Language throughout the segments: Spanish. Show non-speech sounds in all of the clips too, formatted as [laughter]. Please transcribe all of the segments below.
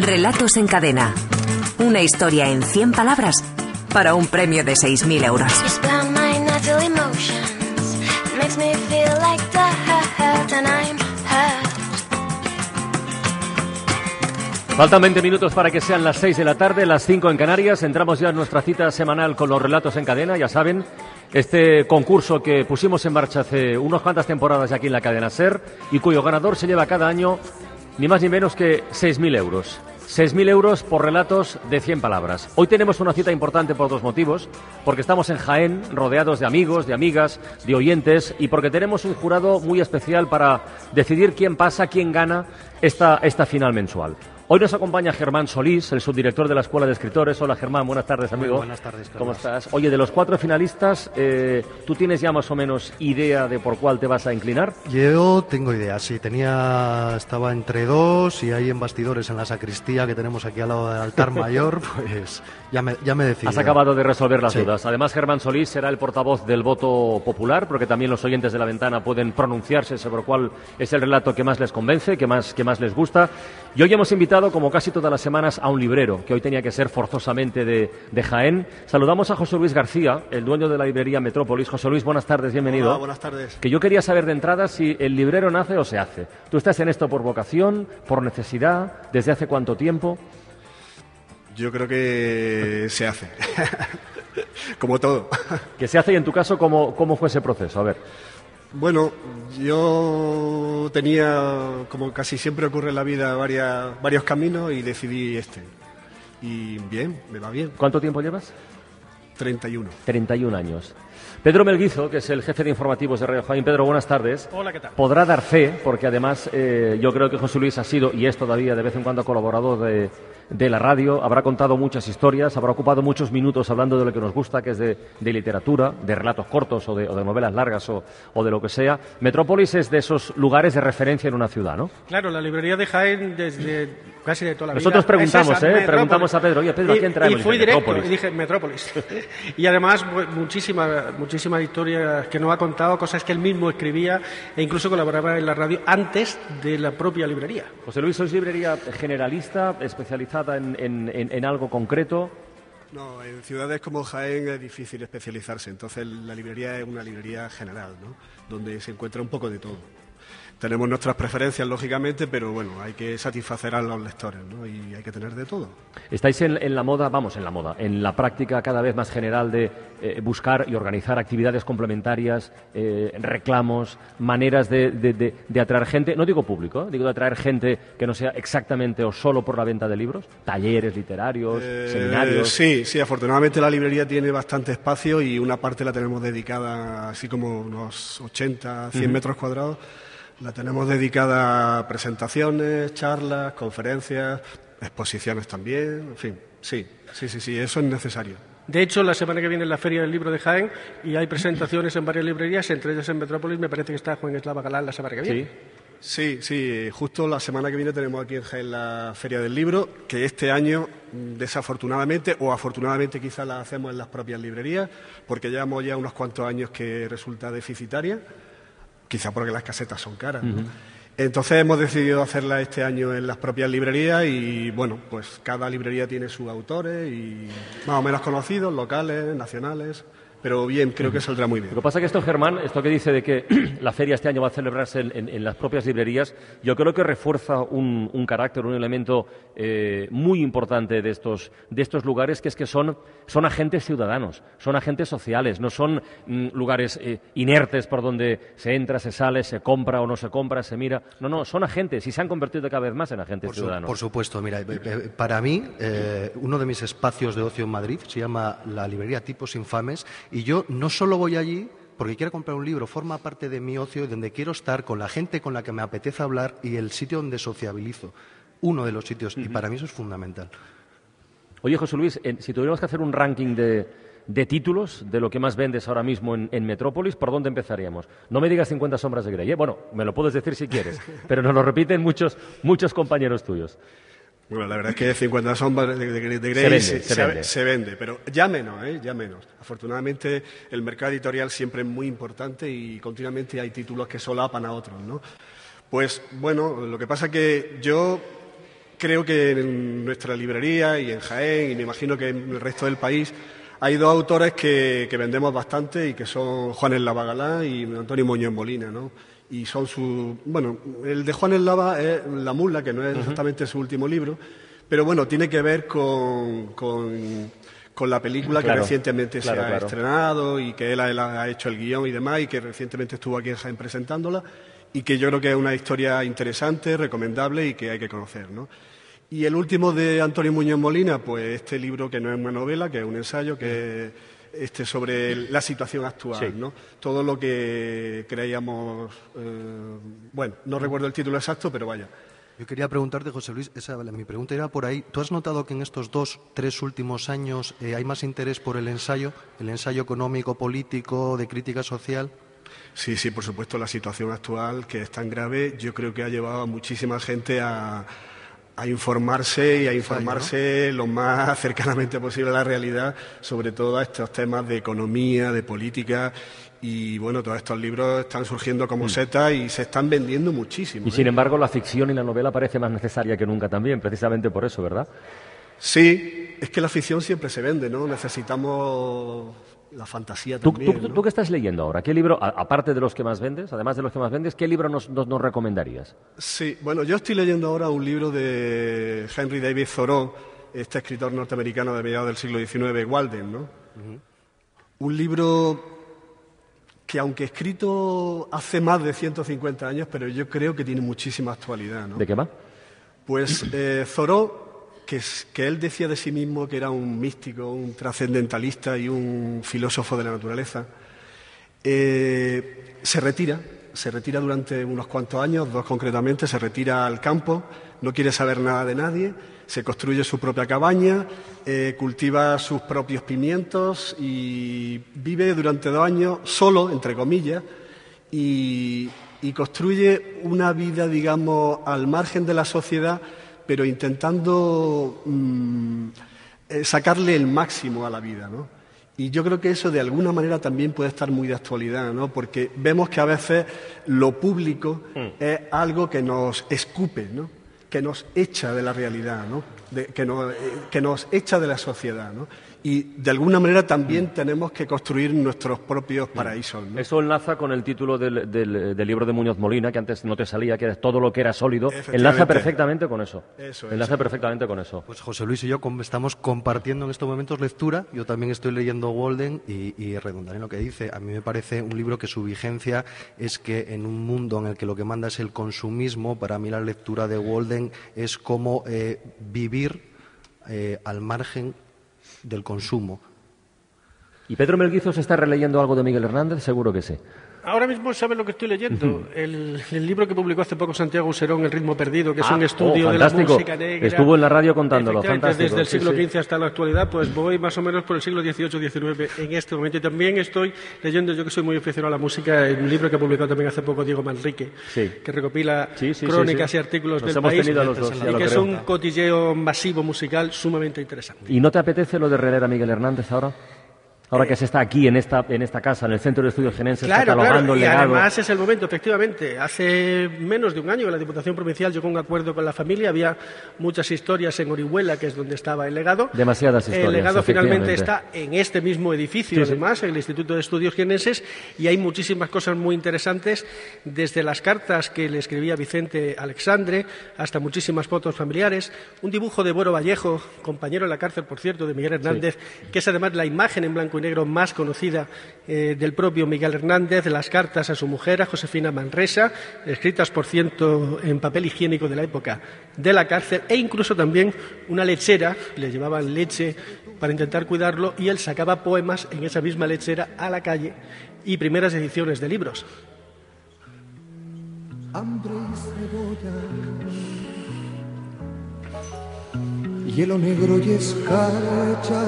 Relatos en cadena. Una historia en 100 palabras para un premio de 6.000 euros. Faltan 20 minutos para que sean las 6 de la tarde, las 5 en Canarias. Entramos ya en nuestra cita semanal con los relatos en cadena. Ya saben, este concurso que pusimos en marcha hace unas cuantas temporadas aquí en la cadena SER y cuyo ganador se lleva cada año ni más ni menos que 6.000 euros. 6.000 euros por relatos de 100 palabras. Hoy tenemos una cita importante por dos motivos, porque estamos en Jaén, rodeados de amigos, de amigas, de oyentes, y porque tenemos un jurado muy especial para decidir quién pasa, quién gana esta, esta final mensual. Hoy nos acompaña Germán Solís, el subdirector de la Escuela de Escritores. Hola Germán, buenas tardes amigo. buenas tardes. ¿Cómo estás? Oye, de los cuatro finalistas, eh, ¿tú tienes ya más o menos idea de por cuál te vas a inclinar? Yo tengo idea, sí. Tenía, estaba entre dos y hay en bastidores en la sacristía que tenemos aquí al lado del altar [laughs] mayor, pues ya me, ya me. Has acabado de resolver las dudas. Además, Germán Solís será el portavoz del voto popular, porque también los oyentes de la ventana pueden pronunciarse sobre cuál es el relato que más les convence, que más, que más les gusta. Y hoy hemos invitado, como casi todas las semanas, a un librero, que hoy tenía que ser forzosamente de, de Jaén. Saludamos a José Luis García, el dueño de la librería Metrópolis. José Luis, buenas tardes, bienvenido. Hola, buenas tardes. Que yo quería saber de entrada si el librero nace o se hace. ¿Tú estás en esto por vocación, por necesidad? ¿Desde hace cuánto tiempo? Yo creo que se hace. [laughs] Como todo. Que se hace y en tu caso, ¿cómo, ¿cómo fue ese proceso? A ver. Bueno, yo tenía, como casi siempre ocurre en la vida, varias, varios caminos y decidí este. Y bien, me va bien. ¿Cuánto tiempo llevas? 31. 31 años. Pedro Melguizo, que es el jefe de informativos de Radio Jaén. Pedro, buenas tardes. Hola, ¿qué tal? Podrá dar fe, porque además eh, yo creo que José Luis ha sido y es todavía de vez en cuando colaborador de, de la radio, habrá contado muchas historias, habrá ocupado muchos minutos hablando de lo que nos gusta, que es de, de literatura, de relatos cortos o de, o de novelas largas o, o, de lo que sea. Metrópolis es de esos lugares de referencia en una ciudad, ¿no? Claro, la librería de Jaén desde casi de toda la Nosotros vida. preguntamos, Es esa, ¿eh? Metrópolis. Preguntamos a Pedro, oye, Pedro, ¿a quién traemos? Y, fui directo Metrópolis. y dije Metrópolis. [laughs] y además muchísimas muchísimas historias que nos ha contado, cosas que él mismo escribía e incluso colaboraba en la radio antes de la propia librería. José Luis, ¿sois librería generalista, especializada en, en- en- en algo concreto? No, en ciudades como Jaén es difícil especializarse, entonces la librería es una librería general, ¿no? Donde se encuentra un poco de todo. Tenemos nuestras preferencias, lógicamente, pero bueno, hay que satisfacer a los lectores, ¿no? Y hay que tener de todo. Estáis en, en la moda, vamos, en la moda, en la práctica cada vez más general de eh, buscar y organizar actividades complementarias, eh, reclamos, maneras de, de- de- de atraer gente, no digo público, digo de atraer gente que no sea exactamente o solo por la venta de libros, talleres literarios, Eh, seminarios. Sí, sí, afortunadamente la librería tiene bastante espacio y una parte la tenemos dedicada, así como unos 80, 100 metros cuadrados, la tenemos dedicada a presentaciones, charlas, conferencias, exposiciones también, en fin, sí, sí, sí, sí, eso es necesario. De hecho, la semana que viene es la Feria del Libro de Jaén y hay presentaciones en varias librerías, entre ellas en Metrópolis. Me parece que está Juan Eslava Galán la semana que viene. Sí. Sí, sí, justo la semana que viene tenemos aquí en Jaén la Feria del Libro, que este año, desafortunadamente, o afortunadamente quizá la hacemos en las propias librerías, porque llevamos ya unos cuantos años que resulta deficitaria, quizá porque las casetas son caras. ¿no? Entonces hemos decidido hacerla este año en las propias librerías y bueno, pues cada librería tiene sus autores y más o menos conocidos, locales, nacionales, pero bien, creo que saldrá muy bien. Lo que pasa es que esto, Germán, esto que dice de que [clears throat] la feria este año va a celebrarse en, en- en las propias librerías, yo creo que refuerza un, un carácter, un elemento eh, muy importante de estos, de estos lugares, que es que son, son agentes ciudadanos, son agentes sociales, no son mm, lugares eh, inertes por donde se entra, se sale, se compra o no se compra, se mira. No, no, son agentes y se han convertido cada vez más en agentes Por, su- ciudadanos. por supuesto, mira, eh, para mí, eh, uno de mis espacios de ocio en Madrid se llama la librería Tipos Infames y yo no solo voy allí porque quiero comprar un libro, forma parte de mi ocio y donde quiero estar con la gente con la que me apetece hablar y el sitio donde sociabilizo. Uno de los sitios, y para mí eso es fundamental. Oye, José Luis, si tuviéramos que hacer un ranking de, de títulos de lo que más vendes ahora mismo en, en Metrópolis, ¿por dónde empezaríamos? No me digas 50 sombras de Grey. ¿eh? Bueno, me lo puedes decir si quieres, [laughs] pero nos lo repiten muchos, muchos compañeros tuyos. Bueno, la verdad es que 50 sombras de, de, de Grey Se vende, se, se se- vende. se vende, pero ya menos, ¿eh? ya menos. Afortunadamente el mercado editorial siempre es muy importante y continuamente hay títulos que solapan a otros, ¿no? Pues bueno, lo que pasa que yo creo que en nuestra librería y en Jaén, y me imagino que en el resto del país, hay dos autores que, que vendemos bastante y que son Juan El Lava y Antonio Muñoz Molina, ¿no? Y son su... Bueno, el de Juan El Lava es La Mula, que no es exactamente su último libro, pero bueno, tiene que ver con, con, con la película que recientemente se ha estrenado y que él ha, ha, hecho el guion y demás y que recientemente estuvo aquí en Jaén presentándola y que yo creo que es una historia interesante, recomendable y que hay que conocer, ¿no? Y el último de Antonio Muñoz Molina, pues este libro que no es una novela, que es un ensayo, que este sobre la situación actual, ¿no? Todo lo que creíamos, eh, bueno, no recuerdo el título exacto, pero vaya. Yo quería preguntarte, José Luis, esa, mi pregunta era por ahí. ¿Tú has notado que en estos dos, tres últimos años eh, hay más interés por el ensayo, el ensayo económico, político, de crítica social? Sí, sí, por supuesto, la situación actual, que es tan grave, yo creo que ha llevado a muchísima gente a, a informarse y a informarse lo más [laughs] cercanamente posible a la realidad sobre todo estos temas de economía, de política y bueno, todos estos libros están surgiendo como mm. setas y se están vendiendo muchísimo. Y sin ¿eh? embargo, la ficción y la novela parece más necesaria que nunca también, precisamente por eso, ¿verdad? Sí, es que la ficción siempre se vende, ¿no? Necesitamos la fantasía también. ¿Tú, qué estás leyendo ahora? ¿Qué libro, aparte de los que más vendes, además de los que más vendes, qué libro nos, nos, recomendarías? Sí, bueno, yo estoy leyendo ahora un libro de Henry David Thoreau, este escritor norteamericano de mediados del siglo XIX, Walden, ¿no? Un libro que aunque escrito hace más de 150 años, pero yo creo que tiene muchísima actualidad, ¿no? ¿De qué va? Pues eh, Thoreau que, él decía de sí mismo que era un místico, un trascendentalista y un filósofo de la naturaleza, eh, se retira, se retira durante unos cuantos años, dos concretamente, se retira al campo, no quiere saber nada de nadie, se construye su propia cabaña, eh, cultiva sus propios pimientos y vive durante dos años solo, entre comillas, y construye una vida, digamos, al margen de la sociedad pero intentando mm, eh, sacarle el máximo a la vida, ¿no? Y yo creo que eso de alguna manera también puede estar muy de actualidad, ¿no? Porque vemos que a veces lo público mm. es algo que nos escupe, ¿no? Que nos echa de la realidad, ¿no? que, nos, eh, que nos echa de la sociedad, ¿no? Y de alguna manera también tenemos que construir nuestros propios paraísos. Eso enlaza con el título del, libro de Muñoz Molina, que antes no te salía, que era todo lo que era sólido. Enlaza perfectamente con eso. enlaza perfectamente con eso. Pues José Luis y yo estamos compartiendo en estos momentos lectura. Yo también estoy leyendo Walden y, y redundaré en lo que dice. A mí me parece un libro que su vigencia es que en un mundo en el que lo que manda es el consumismo, para mí la lectura de Walden es como eh, vivir eh, al margen del consumo. ¿Y Pedro Melguizo se está releyendo algo de Miguel Hernández? Seguro que sí. Ahora mismo sabe lo que estoy leyendo. el, libro que publicó hace poco Santiago Userón, El ritmo perdido, que es un ah, estudio oh, de la música negra. Estuvo en la radio contándolo. Fantástico. Desde el siglo XV hasta la actualidad, pues voy más o menos por el siglo XVIII-XIX en este momento. Y también estoy leyendo, yo que soy muy aficionado a la música, un libro que publicó también hace poco Diego Manrique, que recopila crónicas y artículos del país. y que es un cotilleo masivo musical sumamente interesante. ¿Y no te apetece lo de releer a Miguel Hernández ahora? Ahora que se está aquí en esta, en esta casa, en el Centro de Estudios Genenses, catalogando el legado. Además es el momento, efectivamente. Hace menos de un año la Diputación Provincial llegó a un acuerdo con la familia. Había muchas historias en Orihuela, que es donde estaba el legado. Demasiadas historias. El legado finalmente está en este mismo edificio, además, en el Instituto de Estudios Genenses, y hay muchísimas cosas muy interesantes, desde las cartas que le escribía Vicente Alexandre hasta muchísimas fotos familiares. Un dibujo de Boro Vallejo, compañero en la cárcel, por cierto, de Miguel Hernández, que es además la imagen en blanco negro más conocida eh, del propio Miguel Hernández, las cartas a su mujer, a Josefina Manresa, escritas, por cierto, en papel higiénico de la época de la cárcel, e incluso también una lechera, le llevaban leche para intentar cuidarlo, y él sacaba poemas en esa misma lechera a la calle y primeras ediciones de libros. hielo negro y escarcha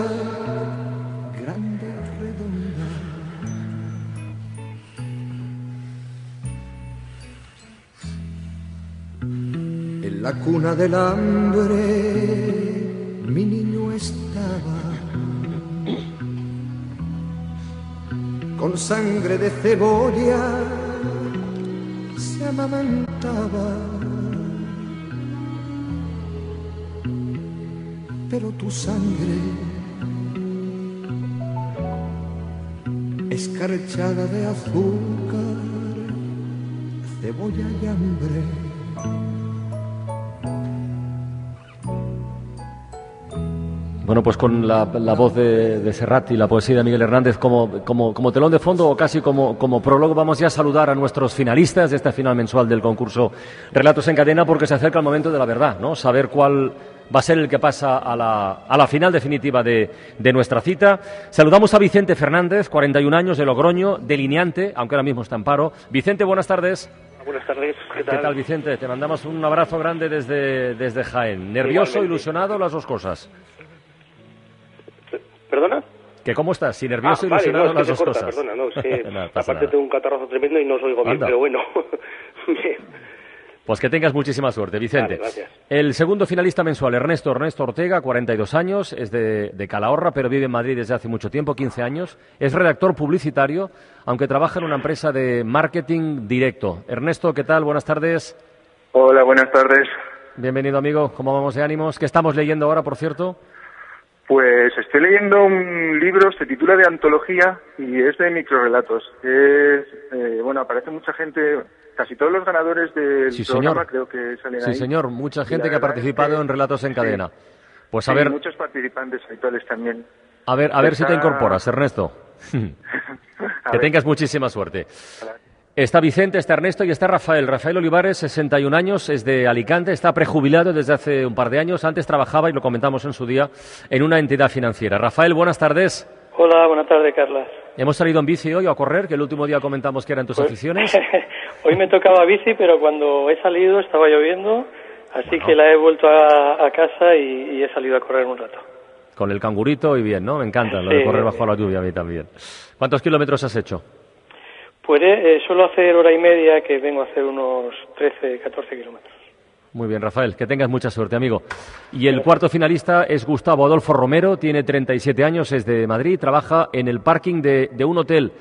la cuna del hambre mi niño estaba. Con sangre de cebolla se amamantaba. pero tu sangre escarchada de azúcar, cebolla y hambre. Bueno, pues con la, voz de, de, Serrat y la poesía de Miguel Hernández como, como, como, telón de fondo o casi como, como prólogo, vamos ya a saludar a nuestros finalistas de esta final mensual del concurso Relatos en Cadena porque se acerca el momento de la verdad, ¿no? Saber cuál va a ser el que pasa a la, a la final definitiva de, de, nuestra cita. Saludamos a Vicente Fernández, 41 años de Logroño, delineante, aunque ahora mismo está en paro. Vicente, buenas tardes. Buenas tardes. ¿Qué tal? Vicente? Te mandamos un abrazo grande desde, desde Jaén. ¿Nervioso, ilusionado, las dos cosas? ¿Perdona? ¿Que cómo estás? Si nervioso, ah, ilusionado, vale, las dos corta, cosas. Perdona, no, es que [laughs] aparte tengo un catarrazo tremendo y no os oigo bien, pero bueno. [laughs] [laughs] Pues que tengas muchísima suerte, Vicente. Vale, gracias. El segundo finalista mensual, Ernesto Ernesto Ortega, 42 años, es de, de, Calahorra, pero vive en Madrid desde hace mucho tiempo, 15 años. Es redactor publicitario, aunque trabaja en una empresa de marketing directo. Ernesto, ¿qué tal? Buenas tardes. Hola, buenas tardes. Bienvenido, amigo. ¿Cómo vamos de ánimos? ¿Qué estamos leyendo ahora, por cierto? Pues estoy leyendo un libro, se titula de antología y es de microrelatos. Es, eh, bueno, aparece mucha gente, casi todos los ganadores del sí, programa señor. creo que salen Sí, ahí. señor, mucha gente que ha participado que, en Relatos en sí, Cadena. Pues sí, a ver, muchos participantes habituales también. a ver, a ver si te incorporas, Ernesto. [laughs] [laughs] Que tengas muchísima suerte. Está Vicente, está Ernesto y está Rafael. Rafael Olivares, 61 años, es de Alicante, está prejubilado desde hace un par de años. Antes trabajaba, y lo comentamos en su día, en una entidad financiera. Rafael, buenas tardes. Hola, buenas tardes, Carla. ¿Hemos salido en bici hoy a correr? Que el último día comentamos que eran tus Pues- aficiones. [laughs] Hoy me tocaba bici, pero cuando he salido estaba lloviendo, así que la he vuelto a, a casa y, y he salido a correr un rato. Con el cangurito y bien, ¿no? Me encanta lo de correr bajo la lluvia a mí también. ¿Cuántos kilómetros has hecho? Pues eh, eh, suelo hacer hora y media, que vengo a hacer unos 13, 14 kilómetros. Muy bien, Rafael, que tengas mucha suerte, amigo. Y el cuarto finalista es Gustavo Adolfo Romero, tiene 37 años, es de Madrid, trabaja en el parking de, de un hotel.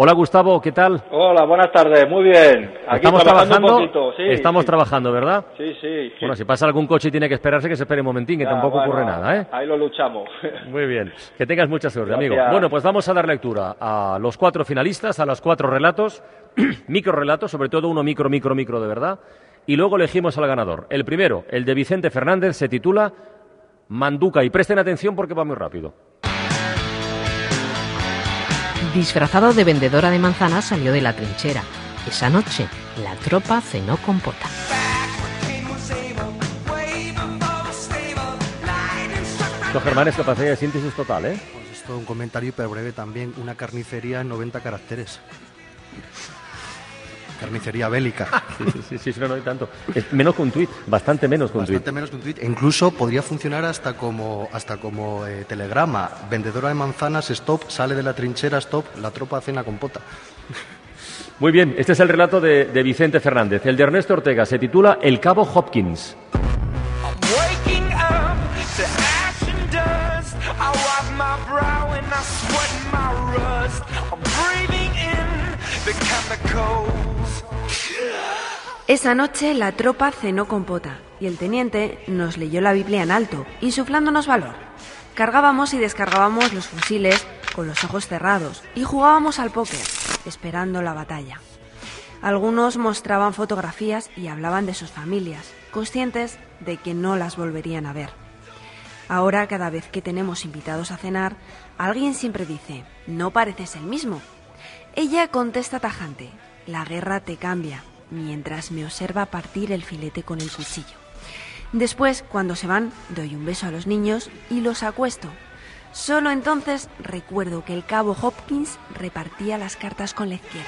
Hola, Gustavo, ¿qué tal? Hola, buenas tardes, muy bien. Aquí estamos trabajando trabajando, un poquito, sí, estamos sí. trabajando, ¿verdad? Sí, sí. sí. Bueno, si pasa algún coche y tiene que esperarse, que se espere un momentín, que tampoco bueno, ocurre nada, ¿eh? Ahí lo luchamos. [laughs] Muy bien, que tengas mucha suerte, Gracias. amigo. Bueno, pues vamos a dar lectura a los cuatro finalistas, a los cuatro relatos, [clears throat] micro relatos, sobre todo uno micro, micro, micro de verdad, y luego elegimos al ganador. El primero, el de Vicente Fernández, se titula Manduca, y presten atención porque va muy rápido. Disfrazado de vendedora de manzanas salió de la trinchera. Esa noche, la tropa cenó con pota. Los Germán es capacidad de síntesis total, ¿eh? Pues esto un comentario hiper breve también. Una carnicería en 90 caracteres. Carnicería bélica. [laughs] Sí, sí, sí, sí, no, no hay tanto. Es menos que un tuit, bastante menos que un tuit. Bastante menos que un tuit. E incluso podría funcionar hasta como, hasta como eh, telegrama. Vendedora de manzanas, stop, sale de la trinchera, stop, la tropa cena con pota. Muy bien, este es el relato de, de Vicente Fernández. El de Ernesto Ortega se titula El Cabo Hopkins. Esa noche la tropa cenó con pota y el teniente nos leyó la Biblia en alto, insuflándonos valor. Cargábamos y descargábamos los fusiles con los ojos cerrados y jugábamos al póker, esperando la batalla. Algunos mostraban fotografías y hablaban de sus familias, conscientes de que no las volverían a ver. Ahora, cada vez que tenemos invitados a cenar, alguien siempre dice, no pareces el mismo. Ella contesta tajante, la guerra te cambia, mientras me observa partir el filete con el cuchillo. Después, cuando se van, doy un beso a los niños y los acuesto. Solo entonces recuerdo que el cabo Hopkins repartía las cartas con la izquierda.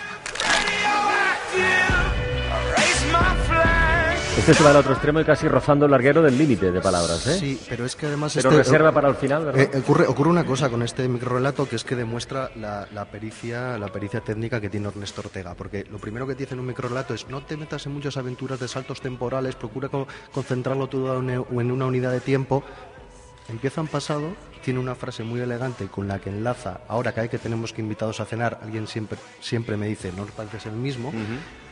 Este se va al otro extremo y casi rozando el larguero del límite de palabras, ¿eh? Sí, pero es que además... Pero este- reserva para el final, ¿verdad? Eh, ocurre, ocurre una cosa con este microrelato que es que demuestra la, la pericia, la pericia técnica que tiene Ernesto Ortega, porque lo primero que te dice en un microrelato es no te metas en muchas aventuras de saltos temporales, procura co- concentrarlo todo en una- en una unidad de tiempo. Empieza en pasado tiene una frase muy elegante con la que enlaza, ahora cada vez que tenemos que invitados a cenar, alguien siempre, siempre me dice, no os pareces el mismo,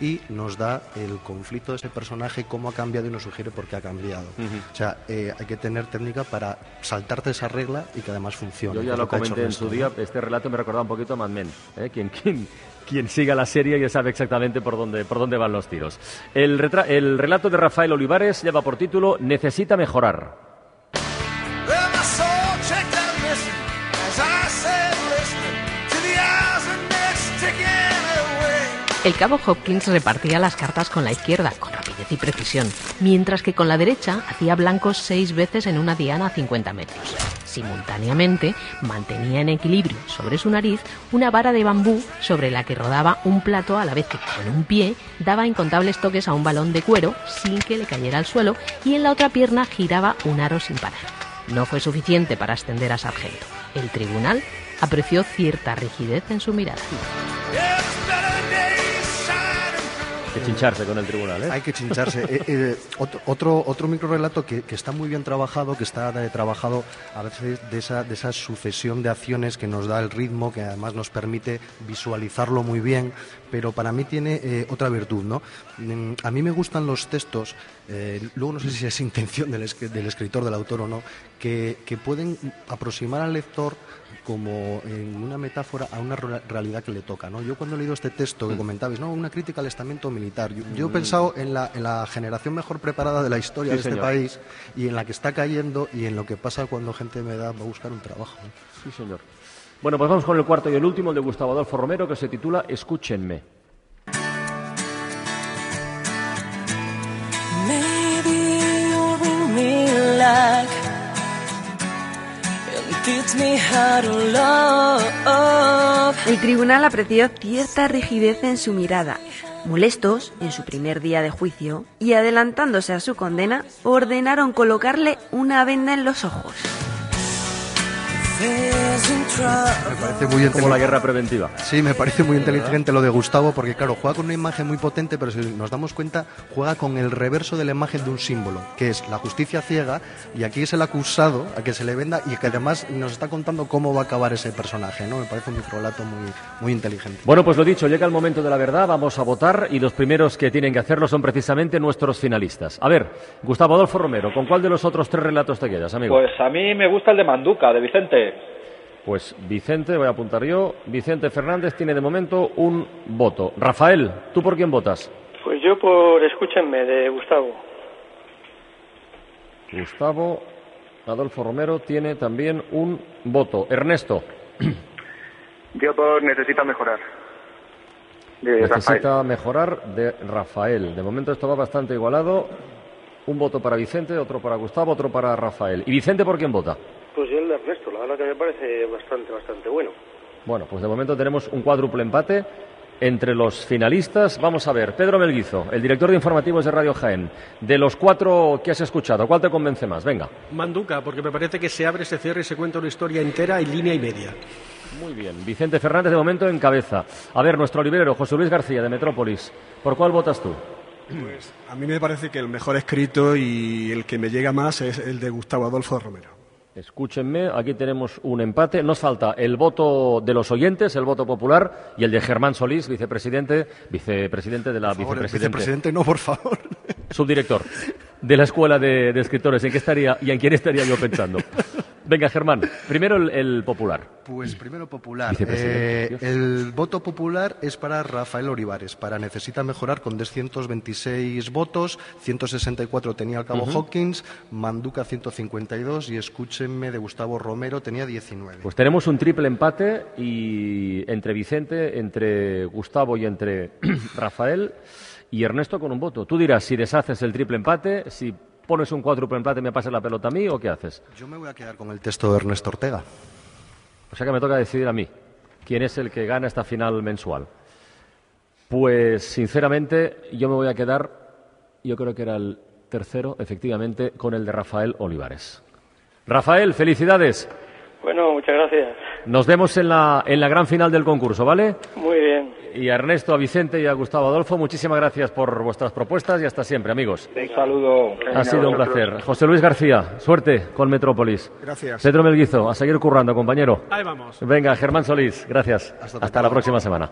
y nos da el conflicto de ese personaje, cómo ha cambiado y nos sugiere por qué ha cambiado. O sea, eh, hay que tener técnica para saltarte esa regla y que además funcione. Yo ya lo hecho comenté en su día, este relato me recordaba un poquito a Mad Men. ¿eh? Quien, quien, quien siga la serie ya sabe exactamente por dónde, por dónde van los tiros. El relato de Rafael Olivares lleva por título Necesita mejorar. El cabo Hopkins repartía las cartas con la izquierda, con rapidez y precisión, mientras que con la derecha hacía blancos seis veces en una diana a 50 metros. Simultáneamente, mantenía en equilibrio sobre su nariz una vara de bambú sobre la que rodaba un plato a la vez que con un pie daba incontables toques a un balón de cuero sin que le cayera al suelo y en la otra pierna giraba un aro sin parar. No fue suficiente para ascender a sargento. El tribunal apreció cierta rigidez en su mirada. Que chincharse con el tribunal, ¿eh? Hay que chincharse. Eh, eh, otro, otro, microrelato que, que está muy bien trabajado, que está trabajado a veces de esa, de esa sucesión de acciones que nos da el ritmo, que además nos permite visualizarlo muy bien, pero para mí tiene eh, otra virtud, ¿no? Mm, A mí me gustan los textos, eh, luego no sé si es intención del, del escritor, del autor o no, que, que pueden aproximar al lector como en una metáfora a una re- realidad que le toca. ¿no? Yo cuando he leído este texto que comentabais, no, una crítica al estamento militar, yo, yo he Mm. pensado en la, en la generación mejor preparada de la historia Sí, de este señor. país y en la que está cayendo y en lo que pasa cuando gente me da va a buscar un trabajo. ¿no? Sí, señor. Bueno, pues vamos con el cuarto y el último, el de Gustavo Adolfo Romero, que se titula Escúchenme. Maybe you'll bring me luck and teach me how to love. El tribunal apreció cierta rigidez en su mirada, molestos en su primer día de juicio y adelantándose a su condena, ordenaron colocarle una venda en los ojos. Me parece muy Como la guerra preventiva. Sí, me parece muy inteligente lo de Gustavo, porque claro, juega con una imagen muy potente, pero si nos damos cuenta, juega con el reverso de la imagen de un símbolo, que es la justicia ciega, y aquí es el acusado a que se le venda y que además nos está contando cómo va a acabar ese personaje, ¿no? Me parece un microlato muy, muy inteligente. Bueno, pues lo dicho, llega el momento de la verdad, vamos a votar y los primeros que tienen que hacerlo son precisamente nuestros finalistas. A ver, Gustavo Adolfo Romero, ¿con cuál de los otros tres relatos te quedas, amigo? Pues a mí me gusta el de Manduca, de Vicente. Pues Vicente, voy a apuntar yo, Vicente Fernández tiene de momento un voto. Rafael, ¿tú por quién votas? Pues yo por Escúchenme, de Gustavo. Gustavo Adolfo Romero tiene también un voto. Ernesto, [clears throat] Yo por necesita mejorar. De Rafael. necesita mejorar de Rafael. De momento esto va bastante igualado. Un voto para Vicente, otro para Gustavo, otro para Rafael. ¿Y Vicente por quién vota? Pues yo el de Ernesto, la verdad que me parece bastante, bastante bueno. Bueno, pues de momento tenemos un cuádruple empate entre los finalistas. Vamos a ver, Pedro Melguizo, el director de informativos de Radio Jaén. De los cuatro que has escuchado, ¿cuál te convence más? Venga. Manduca, porque me parece que se abre, se cierra y se cuenta una historia entera en línea y media. Muy bien. Vicente Fernández de momento en cabeza. A ver, nuestro librero, José Luis García de Metrópolis. ¿Por cuál votas tú? Pues a mí me parece que el mejor escrito y el que me llega más es el de Gustavo Adolfo Romero. Escúchenme, aquí tenemos un empate. Nos falta el voto de los oyentes, el voto popular, y el de Germán Solís, vicepresidente, vicepresidente de la Por favor, vicepresidente, vicepresidente, no, por favor. subdirector de la Escuela de, de Escritores. ¿En qué estaría y en quién estaría yo pensando? [laughs] Venga, Germán, primero el, el popular. Pues primero popular. Eh, el voto popular es para Rafael Olivares, para necesita mejorar con 226 votos, 164 tenía el cabo. Hawkins, Manduca 152 y Escúchenme de Gustavo Romero tenía 19. Pues tenemos un triple empate y entre Vicente, entre Gustavo y entre [clears throat] Rafael y Ernesto con un voto. Tú dirás si deshaces el triple empate, si pones un cuádruple empate me pasas la pelota a mí o qué haces. Yo me voy a quedar con el texto de Ernesto Ortega. O sea que me toca decidir a mí quién es el que gana esta final mensual. Pues sinceramente yo me voy a quedar, yo creo que era el tercero, efectivamente, con el de Rafael Olivares. Rafael, felicidades. Bueno, muchas gracias. Nos vemos en la, en la gran final del concurso, ¿vale? Muy bien. Y a Ernesto, a Vicente y a Gustavo Adolfo, muchísimas gracias por vuestras propuestas y hasta siempre, amigos. Un saludo. Ha sido un placer. José Luis García, suerte con Metrópolis. Gracias. Pedro Melguizo, a seguir currando, compañero. Ahí vamos. Venga, Germán Solís, gracias. Hasta, la próxima semana.